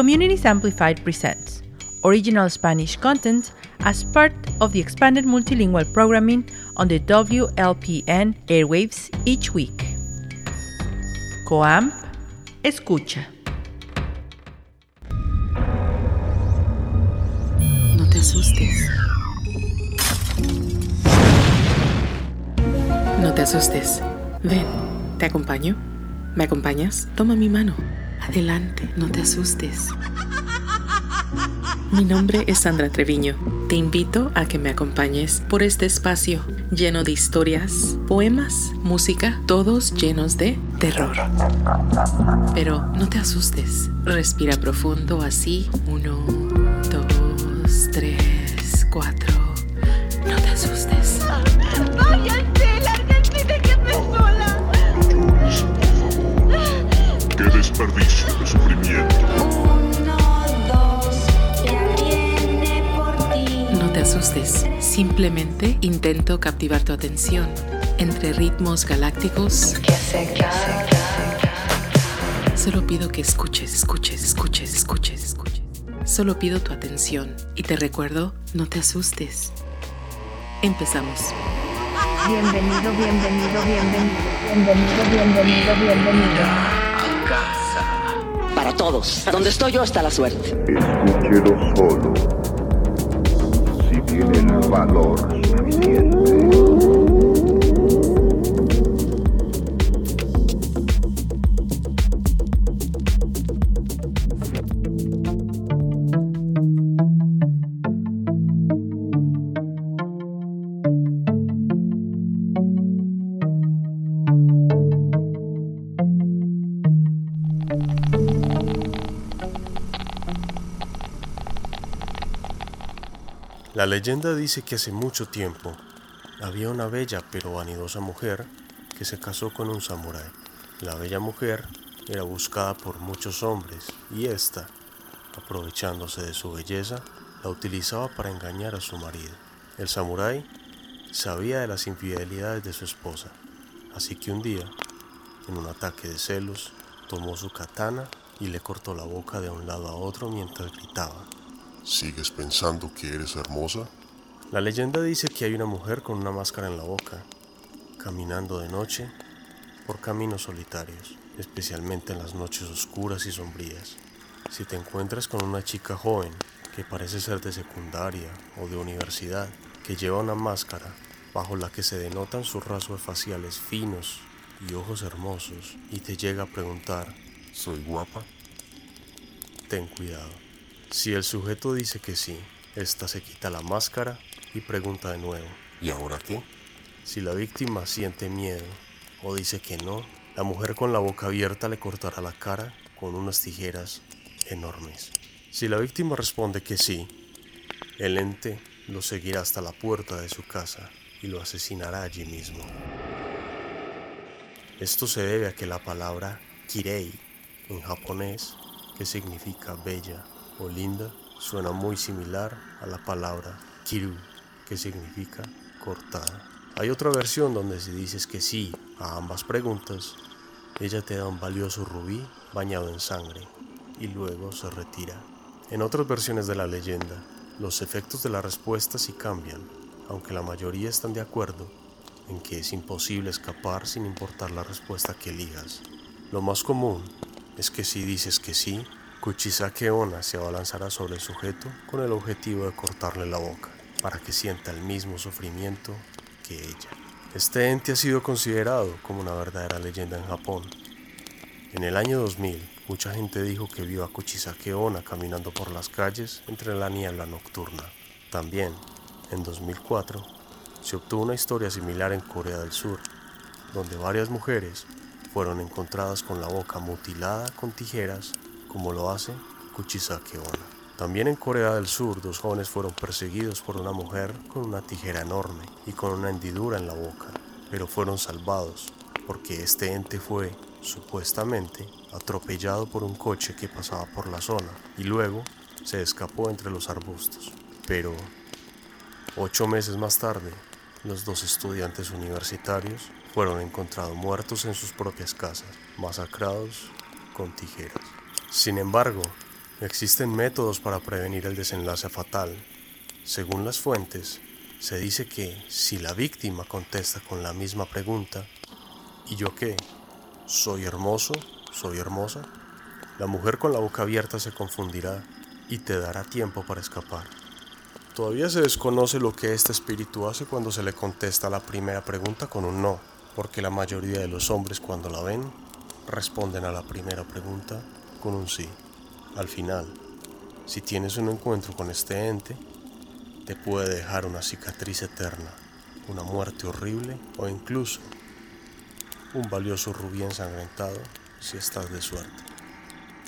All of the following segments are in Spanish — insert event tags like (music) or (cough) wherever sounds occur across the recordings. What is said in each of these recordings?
Communities Amplified presents original Spanish content as part of the expanded multilingual programming on the WLPN airwaves each week. Coam, escucha. No te asustes. No te asustes. Ven, te acompaño. ¿Me acompañas? Toma mi mano. Adelante, no te asustes. Mi nombre es Sandra Treviño. Te invito a que me acompañes por este espacio lleno de historias, poemas, música, todos llenos de terror. Pero no te asustes. Respira profundo así. Uno, dos, tres, cuatro. Simplemente intento captivar tu atención entre ritmos galácticos. Solo pido que escuches, escuches, escuches, escuches, escuches. Solo pido tu atención y te recuerdo, no te asustes. Empezamos. Bienvenido, bienvenido, bienvenido, bienvenido, bienvenido, bienvenido. Para todos. Donde estoy yo está la suerte. Escúchelo solo. Si tiene valor leyenda dice que hace mucho tiempo había una bella pero vanidosa mujer que se casó con un samurái. La bella mujer era buscada por muchos hombres y ésta, aprovechándose de su belleza, la utilizaba para engañar a su marido. El samurái sabía de las infidelidades de su esposa, así que un día, en un ataque de celos, tomó su katana y le cortó la boca de un lado a otro mientras gritaba. ¿Sigues pensando que eres hermosa? La leyenda dice que hay una mujer con una máscara en la boca, caminando de noche por caminos solitarios, especialmente en las noches oscuras y sombrías. Si te encuentras con una chica joven que parece ser de secundaria o de universidad, que lleva una máscara bajo la que se denotan sus rasgos faciales finos y ojos hermosos, y te llega a preguntar, ¿Soy guapa? ten cuidado. Si el sujeto dice que sí, ésta se quita la máscara y pregunta de nuevo. ¿Y ahora qué? Si la víctima siente miedo o dice que no, la mujer con la boca abierta le cortará la cara con unas tijeras enormes. Si la víctima responde que sí, el ente lo seguirá hasta la puerta de su casa y lo asesinará allí mismo. Esto se debe a que la palabra kirei en japonés, que significa bella o linda, suena muy similar a la palabra kiru, que significa cortada. Hay otra versión donde si dices que sí a ambas preguntas, ella te da un valioso rubí bañado en sangre y luego se retira. En otras versiones de la leyenda, los efectos de la respuesta sí cambian, aunque la mayoría están de acuerdo en que es imposible escapar sin importar la respuesta que elijas. Lo más común es que si dices que sí, Kuchisake Onna se abalanzará sobre el sujeto con el objetivo de cortarle la boca, para que sienta el mismo sufrimiento que ella. Este ente ha sido considerado como una verdadera leyenda en Japón. En el año 2000, mucha gente dijo que vio a Kuchisake Onna caminando por las calles entre la niebla nocturna. También, en 2004, se obtuvo una historia similar en Corea del Sur, donde varias mujeres fueron encontradas con la boca mutilada con tijeras, como lo hace Kuchisake. También en Corea del Sur, dos jóvenes fueron perseguidos por una mujer con una tijera enorme y con una hendidura en la boca, pero fueron salvados porque este ente fue, supuestamente, atropellado por un coche que pasaba por la zona y luego se escapó entre los arbustos. Pero, ocho meses más tarde, los dos estudiantes universitarios fueron encontrados muertos en sus propias casas, masacrados con tijeras. Sin embargo, Existen métodos para prevenir el desenlace fatal. Según las fuentes, se dice que si la víctima contesta con la misma pregunta, ¿y yo qué? ¿Soy hermoso? ¿Soy hermosa? La mujer con la boca abierta se confundirá y te dará tiempo para escapar. Todavía se desconoce lo que este espíritu hace cuando se le contesta la primera pregunta con un no, porque la mayoría de los hombres cuando la ven responden a la primera pregunta con un sí. Al final, si tienes un encuentro con este ente, te puede dejar una cicatriz eterna, una muerte horrible o incluso un valioso rubí ensangrentado si estás de suerte.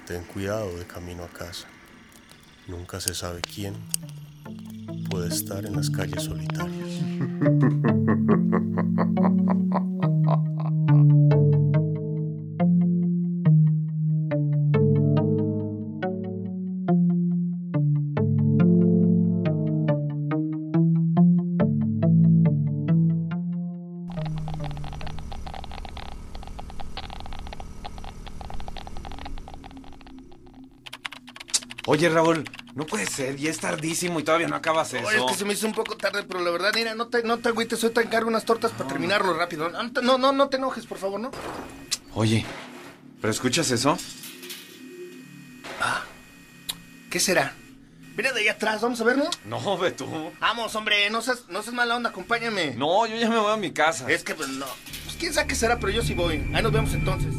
Ten cuidado de camino a casa. Nunca se sabe quién puede estar en las calles solitarias. (laughs) Oye, Raúl, no puede ser, ya es tardísimo y todavía no acabas eso. Oye, es que se me hizo un poco tarde, pero la verdad, mira, no te, no te agüites, hoy te encargo unas tortas para terminarlo rápido. No, no, no, no te enojes, por favor, ¿no? Oye, ¿pero escuchas eso? ¿Qué será? Mira de ahí atrás, vamos a verlo. No, ve tú. Vamos, hombre, no seas, no seas mala onda, acompáñame. No, yo ya me voy a mi casa. Es que, pues, no. Pues quién sabe qué será, pero yo sí voy. Ahí nos vemos entonces.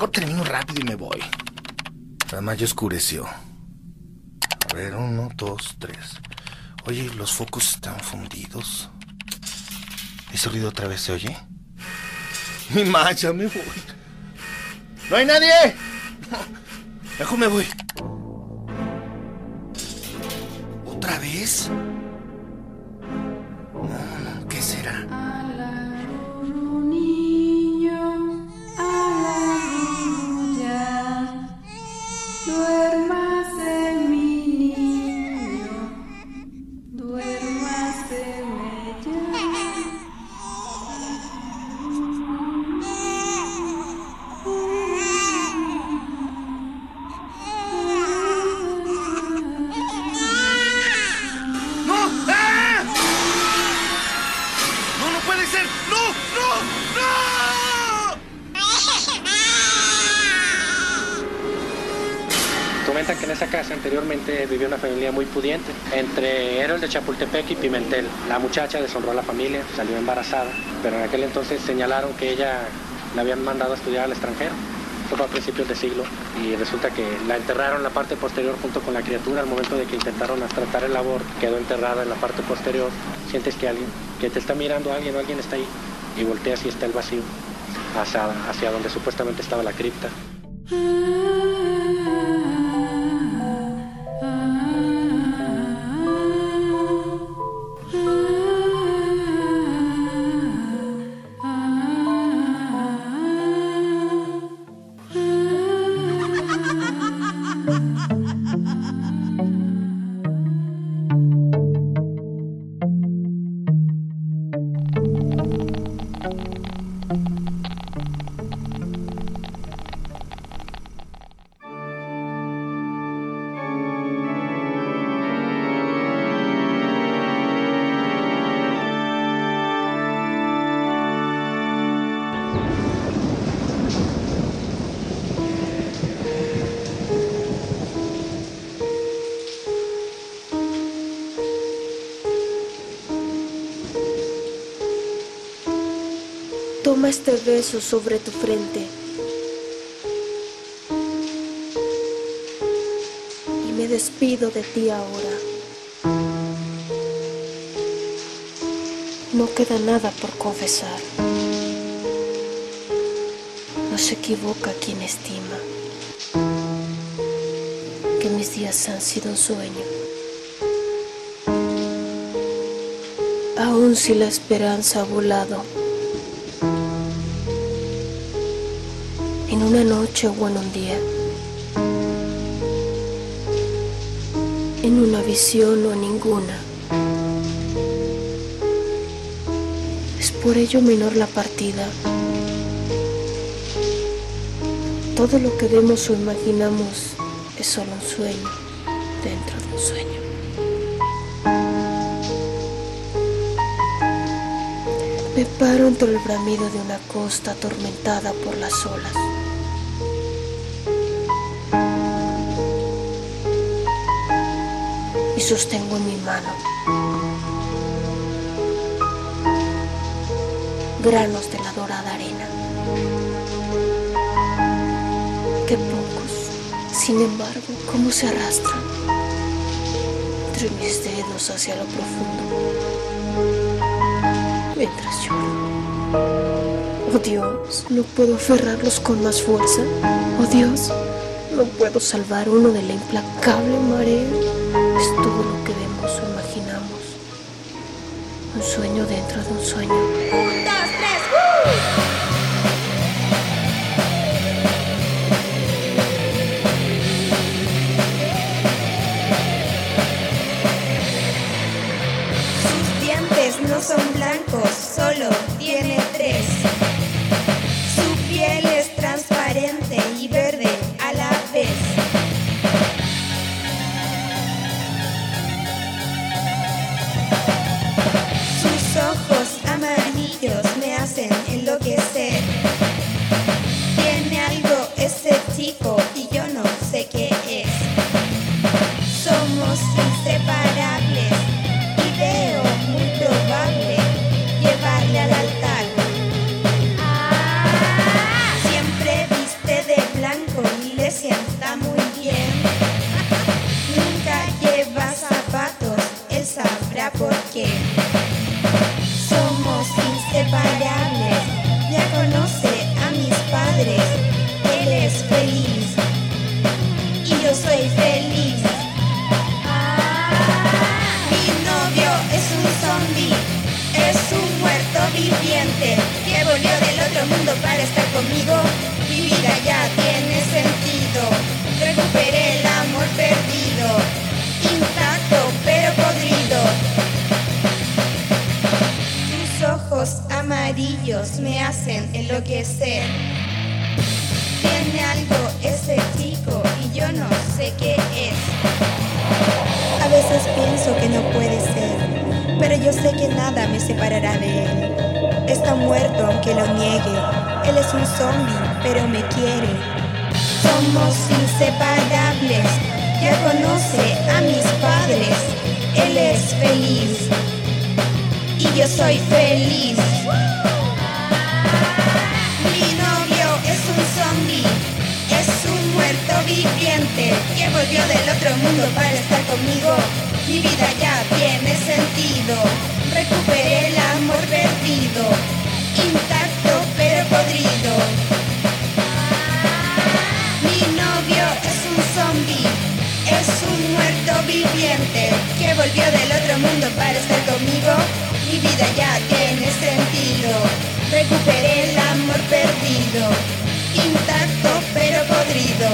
Mejor termino rápido y me voy. Además ya oscureció. A ver, uno, dos, tres. Oye, los focos están fundidos. ¿Ese ruido otra vez se oye? Mi macha, me voy. ¡No hay nadie! Mejor me voy. ¿Otra vez? Que en esa casa anteriormente vivía una familia muy pudiente, entre Héroes de Chapultepec y Pimentel. La muchacha deshonró a la familia, salió embarazada, pero en aquel entonces señalaron que ella la habían mandado a estudiar al extranjero. Fue a principios de siglo y resulta que la enterraron en la parte posterior junto con la criatura al momento de que intentaron tratar el labor, quedó enterrada en la parte posterior. Sientes que alguien, que te está mirando alguien o alguien está ahí y volteas y está el vacío hacia, hacia donde supuestamente estaba la cripta. Toma este beso sobre tu frente. Y me despido de ti ahora. No queda nada por confesar. No se equivoca quien estima que mis días han sido un sueño. Aun si la esperanza ha volado. En una noche o en un día, en una visión o ninguna. Es por ello menor la partida. Todo lo que vemos o imaginamos es solo un sueño dentro de un sueño. Me paro entre el bramido de una costa atormentada por las olas. Y sostengo en mi mano granos de la dorada arena. Qué pocos, sin embargo, cómo se arrastran entre mis dedos hacia lo profundo mientras lloro. Oh Dios, no puedo aferrarlos con más fuerza. Oh Dios, no puedo salvar uno de la implacable marea. Es todo lo que vemos o imaginamos. Un sueño dentro de un sueño. Somos inseparables. Ya conoce a mis padres. Él es feliz. Y yo soy feliz. Mi novio es un zombie. Es un muerto viviente que volvió del otro mundo para estar conmigo. Mi vida ya tiene sentido. Recuperé el amor perdido. Viviente que volvió del otro mundo para estar conmigo. Mi vida ya tiene sentido. Recuperé el amor perdido. Intacto pero podrido.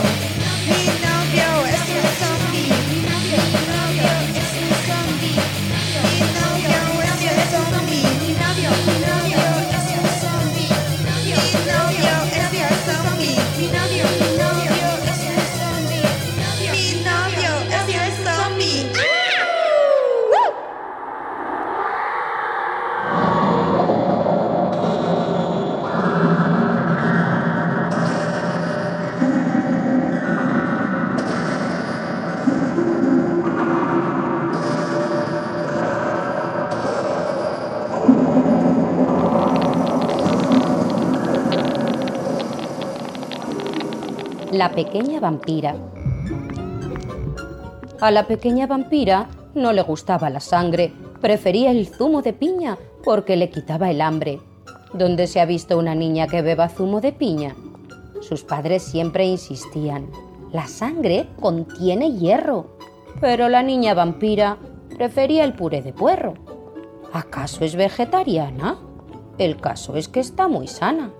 La pequeña vampira. A la pequeña vampira no le gustaba la sangre, prefería el zumo de piña porque le quitaba el hambre. ¿Dónde se ha visto una niña que beba zumo de piña? Sus padres siempre insistían, la sangre contiene hierro. Pero la niña vampira prefería el puré de puerro. ¿Acaso es vegetariana? El caso es que está muy sana.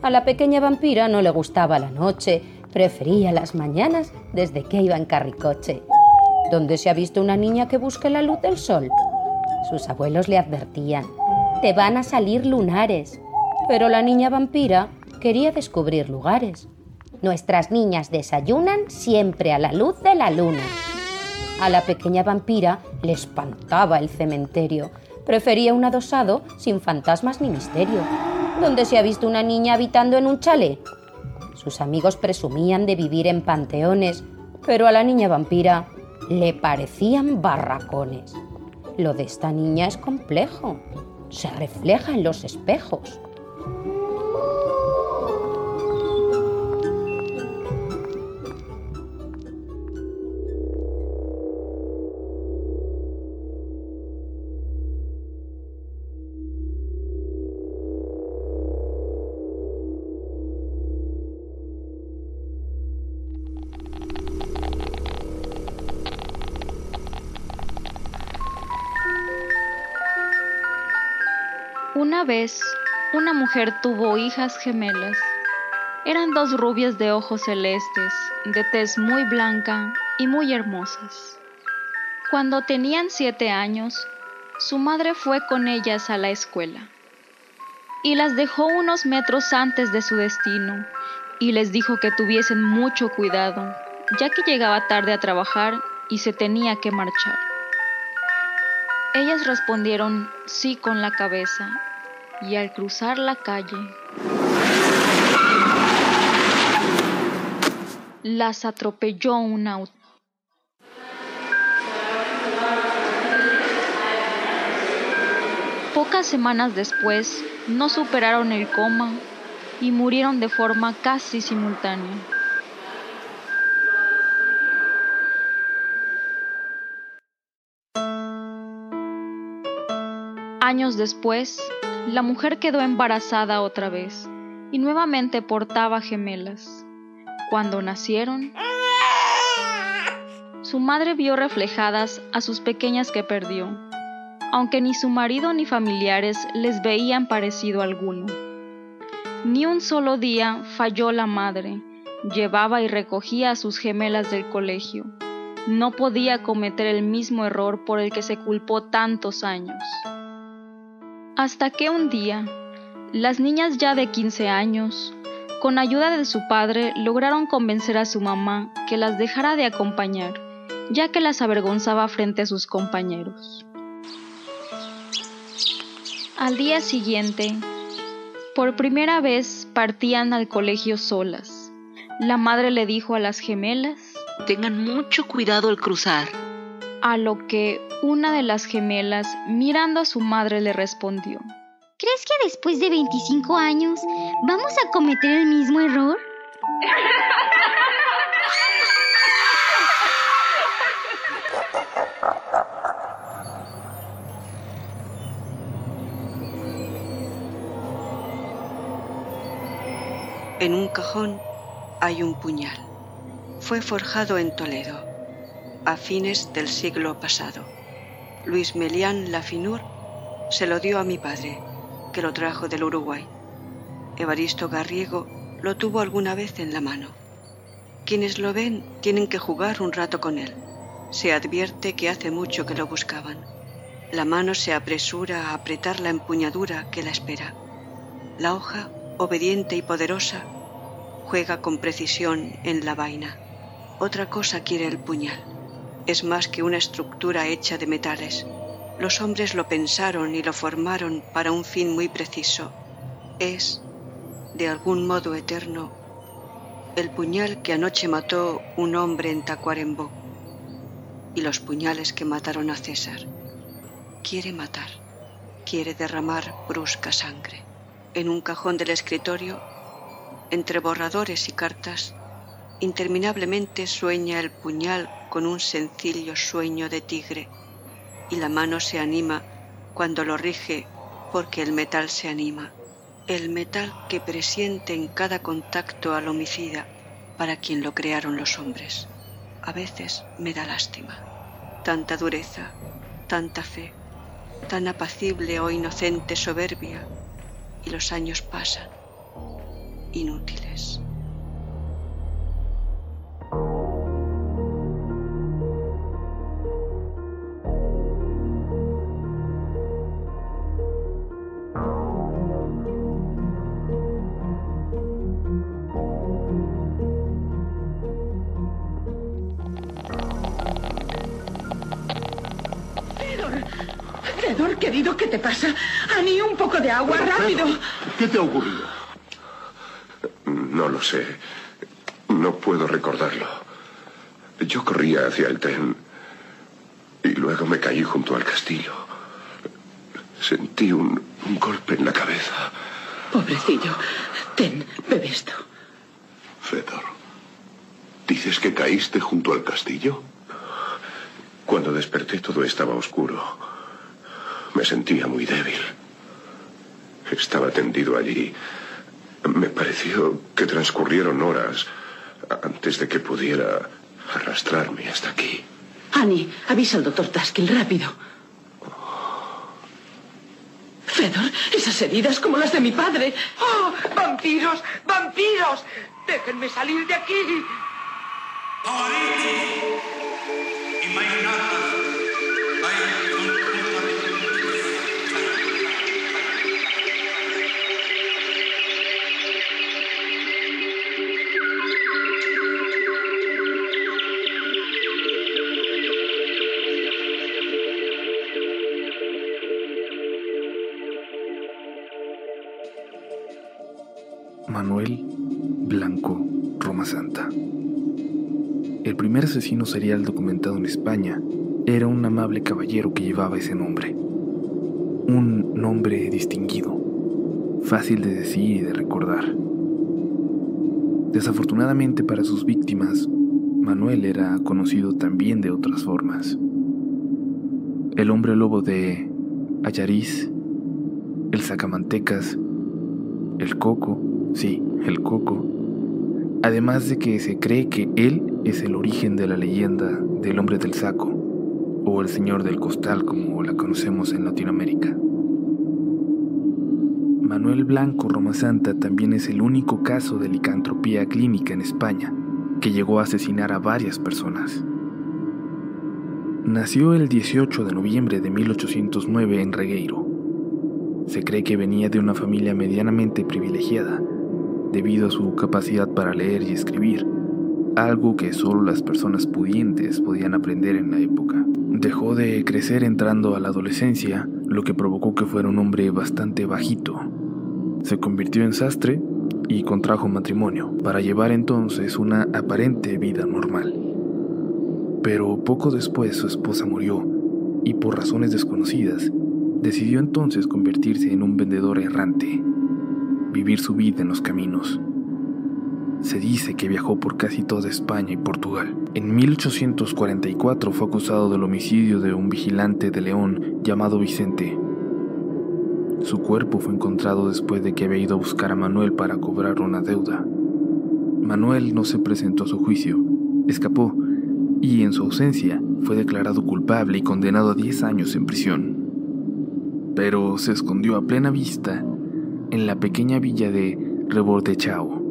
A la pequeña vampira no le gustaba la noche, prefería las mañanas desde que iba en carricoche. ¿Dónde se ha visto una niña que busque la luz del sol? Sus abuelos le advertían, te van a salir lunares. Pero la niña vampira quería descubrir lugares. Nuestras niñas desayunan siempre a la luz de la luna. A la pequeña vampira le espantaba el cementerio. Prefería un adosado sin fantasmas ni misterio. ¿Dónde se ha visto una niña habitando en un chalet? Sus amigos presumían de vivir en panteones, pero a la niña vampira le parecían barracones. Lo de esta niña es complejo. Se refleja en los espejos. Tuvo hijas gemelas. Eran dos rubias de ojos celestes, de tez muy blanca y muy hermosas. Cuando tenían siete años, su madre fue con ellas a la escuela y las dejó unos metros antes de su destino y les dijo que tuviesen mucho cuidado, ya que llegaba tarde a trabajar y se tenía que marchar. Ellas respondieron sí con la cabeza y al cruzar la calle las atropelló un auto. Pocas semanas después no superaron el coma y murieron de forma casi simultánea. Años después, la mujer quedó embarazada otra vez y nuevamente portaba gemelas. Cuando nacieron, su madre vio reflejadas a sus pequeñas que perdió, aunque ni su marido ni familiares les veían parecido alguno. Ni un solo día falló la madre, llevaba y recogía a sus gemelas del colegio. No podía cometer el mismo error por el que se culpó tantos años. Hasta que un día, las niñas ya de 15 años, con ayuda de su padre, lograron convencer a su mamá que las dejara de acompañar, ya que las avergonzaba frente a sus compañeros. Al día siguiente, por primera vez partían al colegio solas. La madre le dijo a las gemelas, Tengan mucho cuidado al cruzar. A lo que una de las gemelas, mirando a su madre, le respondió, ¿Crees que después de 25 años vamos a cometer el mismo error? En un cajón hay un puñal. Fue forjado en Toledo, a fines del siglo pasado. Luis Melián Lafinur se lo dio a mi padre, que lo trajo del Uruguay. Evaristo Garriego lo tuvo alguna vez en la mano. Quienes lo ven tienen que jugar un rato con él. Se advierte que hace mucho que lo buscaban. La mano se apresura a apretar la empuñadura que la espera. La hoja, obediente y poderosa, juega con precisión en la vaina. Otra cosa quiere el puñal. Es más que una estructura hecha de metales. Los hombres lo pensaron y lo formaron para un fin muy preciso. Es, de algún modo eterno, el puñal que anoche mató un hombre en Tacuarembó y los puñales que mataron a César. Quiere matar, quiere derramar brusca sangre. En un cajón del escritorio, entre borradores y cartas, interminablemente sueña el puñal con un sencillo sueño de tigre y la mano se anima cuando lo rige porque el metal se anima, el metal que presiente en cada contacto al homicida para quien lo crearon los hombres. A veces me da lástima, tanta dureza, tanta fe, tan apacible o inocente soberbia, y los años pasan, inútiles. Rápido. ¿Qué te ha ocurrido? No lo sé. No puedo recordarlo. Yo corría hacia el tren y luego me caí junto al castillo. Sentí un, un golpe en la cabeza. Pobrecillo. Ten, bebe esto. Fedor, ¿dices que caíste junto al castillo? Cuando desperté todo estaba oscuro. Me sentía muy débil. Estaba tendido allí. Me pareció que transcurrieron horas antes de que pudiera arrastrarme hasta aquí. Ani, avisa al doctor Taskill, rápido. Fedor, esas heridas como las de mi padre. ¡Oh! ¡Vampiros! ¡Vampiros! ¡Déjenme salir de aquí! Manuel Blanco Roma Santa. El primer asesino serial documentado en España era un amable caballero que llevaba ese nombre. Un nombre distinguido, fácil de decir y de recordar. Desafortunadamente para sus víctimas, Manuel era conocido también de otras formas. El hombre lobo de Ayariz, el sacamantecas, el coco, sí, el coco. Además de que se cree que él es el origen de la leyenda del hombre del saco, o el señor del costal como la conocemos en Latinoamérica. Manuel Blanco Romasanta también es el único caso de licantropía clínica en España que llegó a asesinar a varias personas. Nació el 18 de noviembre de 1809 en Regueiro. Se cree que venía de una familia medianamente privilegiada, debido a su capacidad para leer y escribir, algo que solo las personas pudientes podían aprender en la época. Dejó de crecer entrando a la adolescencia, lo que provocó que fuera un hombre bastante bajito. Se convirtió en sastre y contrajo matrimonio, para llevar entonces una aparente vida normal. Pero poco después su esposa murió y por razones desconocidas decidió entonces convertirse en un vendedor errante, vivir su vida en los caminos. Se dice que viajó por casi toda España y Portugal. En 1844 fue acusado del homicidio de un vigilante de León llamado Vicente. Su cuerpo fue encontrado después de que había ido a buscar a Manuel para cobrar una deuda. Manuel no se presentó a su juicio, escapó y en su ausencia fue declarado culpable y condenado a 10 años en prisión. Pero se escondió a plena vista en la pequeña villa de Rebordechao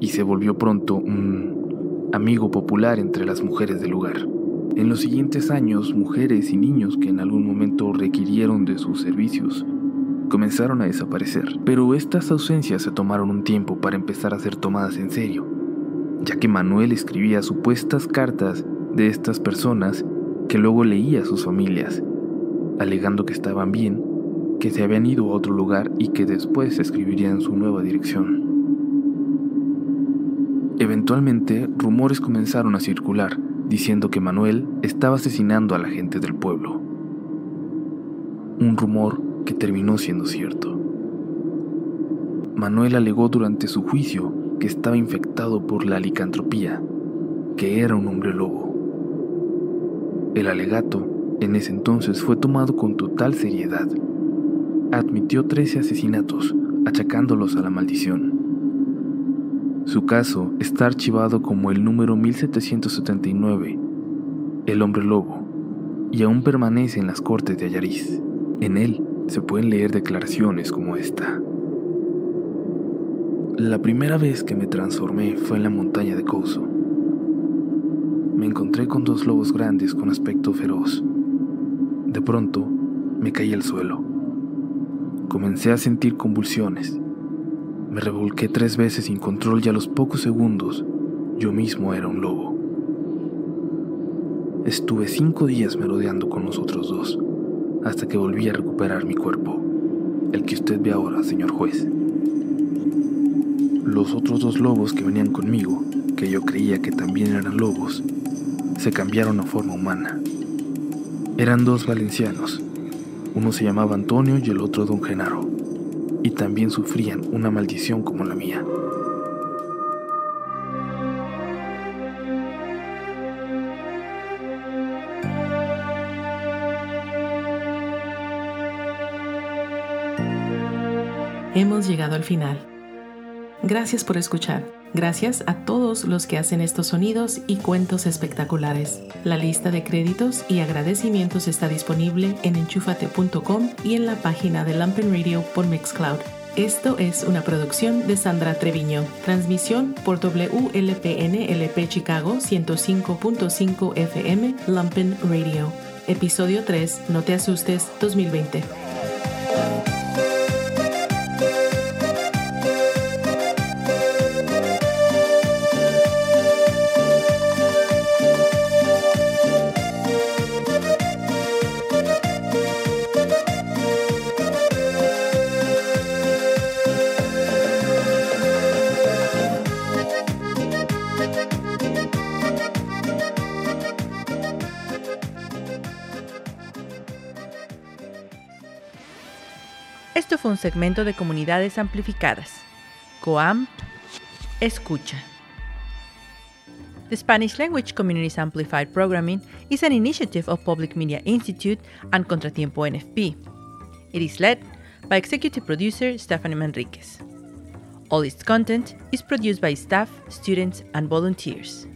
y se volvió pronto un amigo popular entre las mujeres del lugar. En los siguientes años, mujeres y niños que en algún momento requirieron de sus servicios comenzaron a desaparecer, pero estas ausencias se tomaron un tiempo para empezar a ser tomadas en serio, ya que Manuel escribía supuestas cartas de estas personas que luego leía a sus familias, alegando que estaban bien, que se habían ido a otro lugar y que después escribirían su nueva dirección. Eventualmente, rumores comenzaron a circular diciendo que Manuel estaba asesinando a la gente del pueblo. Un rumor que terminó siendo cierto. Manuel alegó durante su juicio que estaba infectado por la licantropía, que era un hombre lobo. El alegato en ese entonces fue tomado con total seriedad. Admitió 13 asesinatos, achacándolos a la maldición. Su caso está archivado como el número 1779, El hombre lobo, y aún permanece en las cortes de Ayariz. En él se pueden leer declaraciones como esta. La primera vez que me transformé fue en la montaña de Couso. Me encontré con dos lobos grandes con aspecto feroz. De pronto, me caí al suelo. Comencé a sentir convulsiones. Me revolqué tres veces sin control y a los pocos segundos yo mismo era un lobo. Estuve cinco días merodeando con los otros dos, hasta que volví a recuperar mi cuerpo, el que usted ve ahora, señor juez. Los otros dos lobos que venían conmigo, que yo creía que también eran lobos, se cambiaron a forma humana. Eran dos valencianos, uno se llamaba Antonio y el otro don Genaro, y también sufrían una maldición como la mía. Hemos llegado al final. Gracias por escuchar. Gracias a todos los que hacen estos sonidos y cuentos espectaculares. La lista de créditos y agradecimientos está disponible en enchufate.com y en la página de Lampen Radio por Mixcloud. Esto es una producción de Sandra Treviño. Transmisión por WLPN LP Chicago 105.5 FM Lampen Radio. Episodio 3, No te asustes 2020. Fue un segmento de Comunidades Amplificadas. COAM Escucha. The Spanish Language Communities Amplified Programming is an initiative of Public Media Institute and Contratiempo NFP. It is led by executive producer Stephanie Manriquez. All its content is produced by staff, students, and volunteers.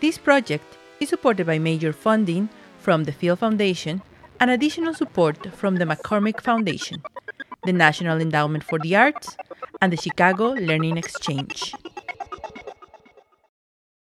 This project is supported by major funding from the Field Foundation and additional support from the McCormick Foundation, the National Endowment for the Arts, and the Chicago Learning Exchange.